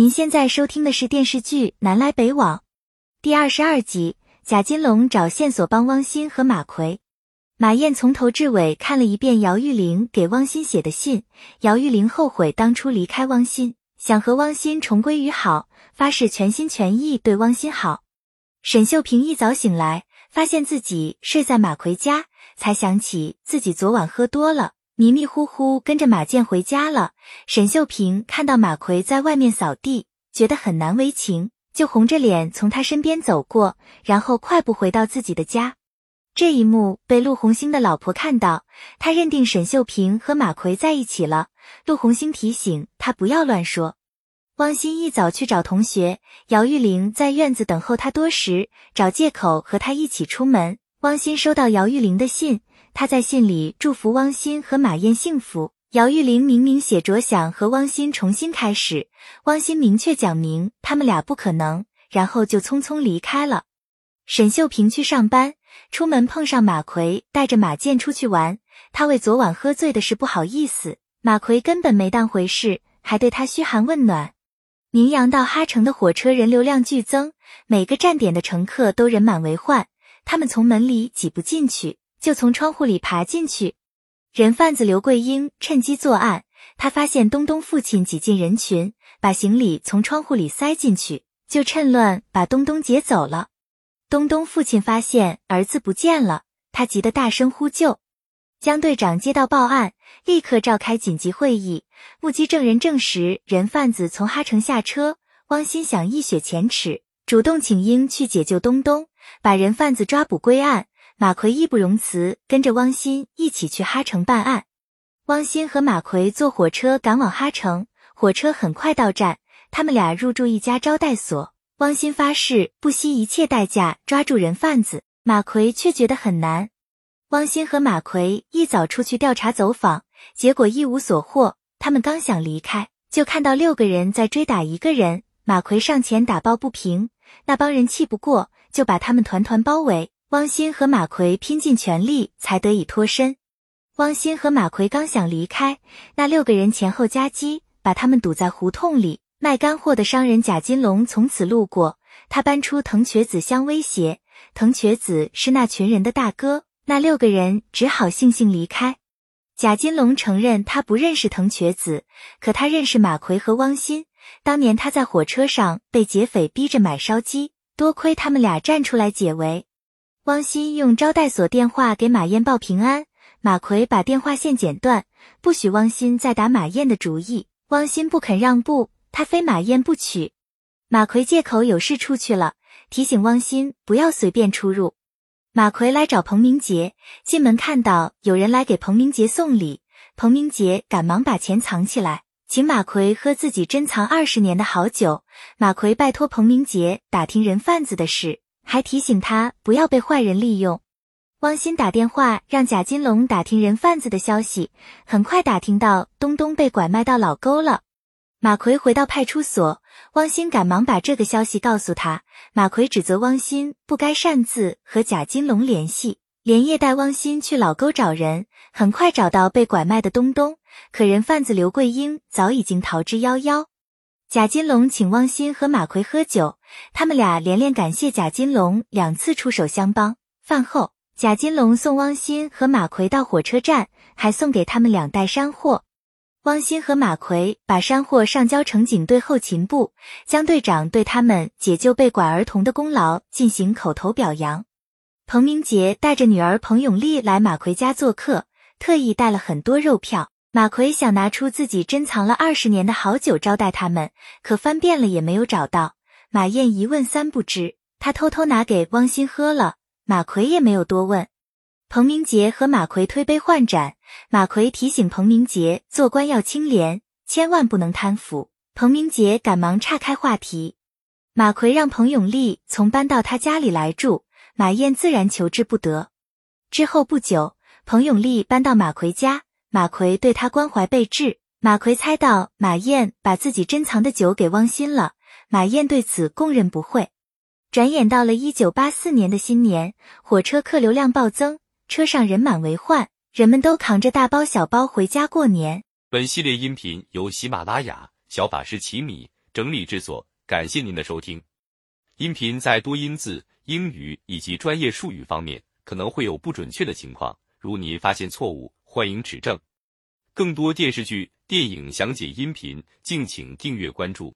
您现在收听的是电视剧《南来北往》第二十二集，贾金龙找线索帮汪鑫和马奎。马燕从头至尾看了一遍姚玉玲给汪鑫写的信。姚玉玲后悔当初离开汪鑫，想和汪鑫重归于好，发誓全心全意对汪鑫好。沈秀萍一早醒来，发现自己睡在马奎家，才想起自己昨晚喝多了。迷迷糊糊跟着马健回家了。沈秀萍看到马奎在外面扫地，觉得很难为情，就红着脸从他身边走过，然后快步回到自己的家。这一幕被陆红星的老婆看到，她认定沈秀萍和马奎在一起了。陆红星提醒她不要乱说。汪鑫一早去找同学，姚玉玲在院子等候他多时，找借口和他一起出门。汪鑫收到姚玉玲的信。他在信里祝福汪鑫和马燕幸福。姚玉玲明明写着想和汪鑫重新开始，汪鑫明确讲明他们俩不可能，然后就匆匆离开了。沈秀萍去上班，出门碰上马奎带着马健出去玩，他为昨晚喝醉的事不好意思，马奎根本没当回事，还对他嘘寒问暖。宁阳到哈城的火车人流量剧增，每个站点的乘客都人满为患，他们从门里挤不进去。就从窗户里爬进去，人贩子刘桂英趁机作案。他发现东东父亲挤进人群，把行李从窗户里塞进去，就趁乱把东东劫走了。东东父亲发现儿子不见了，他急得大声呼救。江队长接到报案，立刻召开紧急会议。目击证人证实，人贩子从哈城下车。汪心想一雪前耻，主动请缨去解救东东，把人贩子抓捕归案。马奎义不容辞，跟着汪鑫一起去哈城办案。汪鑫和马奎坐火车赶往哈城，火车很快到站，他们俩入住一家招待所。汪鑫发誓不惜一切代价抓住人贩子，马奎却觉得很难。汪鑫和马奎一早出去调查走访，结果一无所获。他们刚想离开，就看到六个人在追打一个人。马奎上前打抱不平，那帮人气不过，就把他们团团包围。汪鑫和马奎拼尽全力才得以脱身。汪鑫和马奎刚想离开，那六个人前后夹击，把他们堵在胡同里。卖干货的商人贾金龙从此路过，他搬出藤瘸子相威胁。藤瘸子是那群人的大哥，那六个人只好悻悻离开。贾金龙承认他不认识藤瘸子，可他认识马奎和汪鑫。当年他在火车上被劫匪逼着买烧鸡，多亏他们俩站出来解围。汪鑫用招待所电话给马燕报平安，马奎把电话线剪断，不许汪鑫再打马燕的主意。汪鑫不肯让步，他非马燕不娶。马奎借口有事出去了，提醒汪鑫不要随便出入。马奎来找彭明杰，进门看到有人来给彭明杰送礼，彭明杰赶忙把钱藏起来，请马奎喝自己珍藏二十年的好酒。马奎拜托彭明杰打听人贩子的事。还提醒他不要被坏人利用。汪鑫打电话让贾金龙打听人贩子的消息，很快打听到东东被拐卖到老沟了。马奎回到派出所，汪鑫赶忙把这个消息告诉他。马奎指责汪鑫不该擅自和贾金龙联系，连夜带汪鑫去老沟找人，很快找到被拐卖的东东。可人贩子刘桂英早已经逃之夭夭。贾金龙请汪鑫和马奎喝酒，他们俩连连感谢贾金龙两次出手相帮。饭后，贾金龙送汪鑫和马奎到火车站，还送给他们两袋山货。汪鑫和马奎把山货上交城警队后勤部，江队长对他们解救被拐儿童的功劳进行口头表扬。彭明杰带着女儿彭永丽来马奎家做客，特意带了很多肉票。马奎想拿出自己珍藏了二十年的好酒招待他们，可翻遍了也没有找到。马燕一问三不知，他偷偷拿给汪鑫喝了。马奎也没有多问。彭明杰和马奎推杯换盏，马奎提醒彭明杰做官要清廉，千万不能贪腐。彭明杰赶忙岔开话题。马奎让彭永利从搬到他家里来住，马燕自然求之不得。之后不久，彭永利搬到马奎家。马奎对他关怀备至，马奎猜到马燕把自己珍藏的酒给汪鑫了，马燕对此供认不讳。转眼到了一九八四年的新年，火车客流量暴增，车上人满为患，人们都扛着大包小包回家过年。本系列音频由喜马拉雅小法师奇米整理制作。感谢您的收听。音频在多音字、英语以及专业术语方面可能会有不准确的情况，如您发现错误，欢迎指正。更多电视剧、电影详解音频，敬请订阅关注。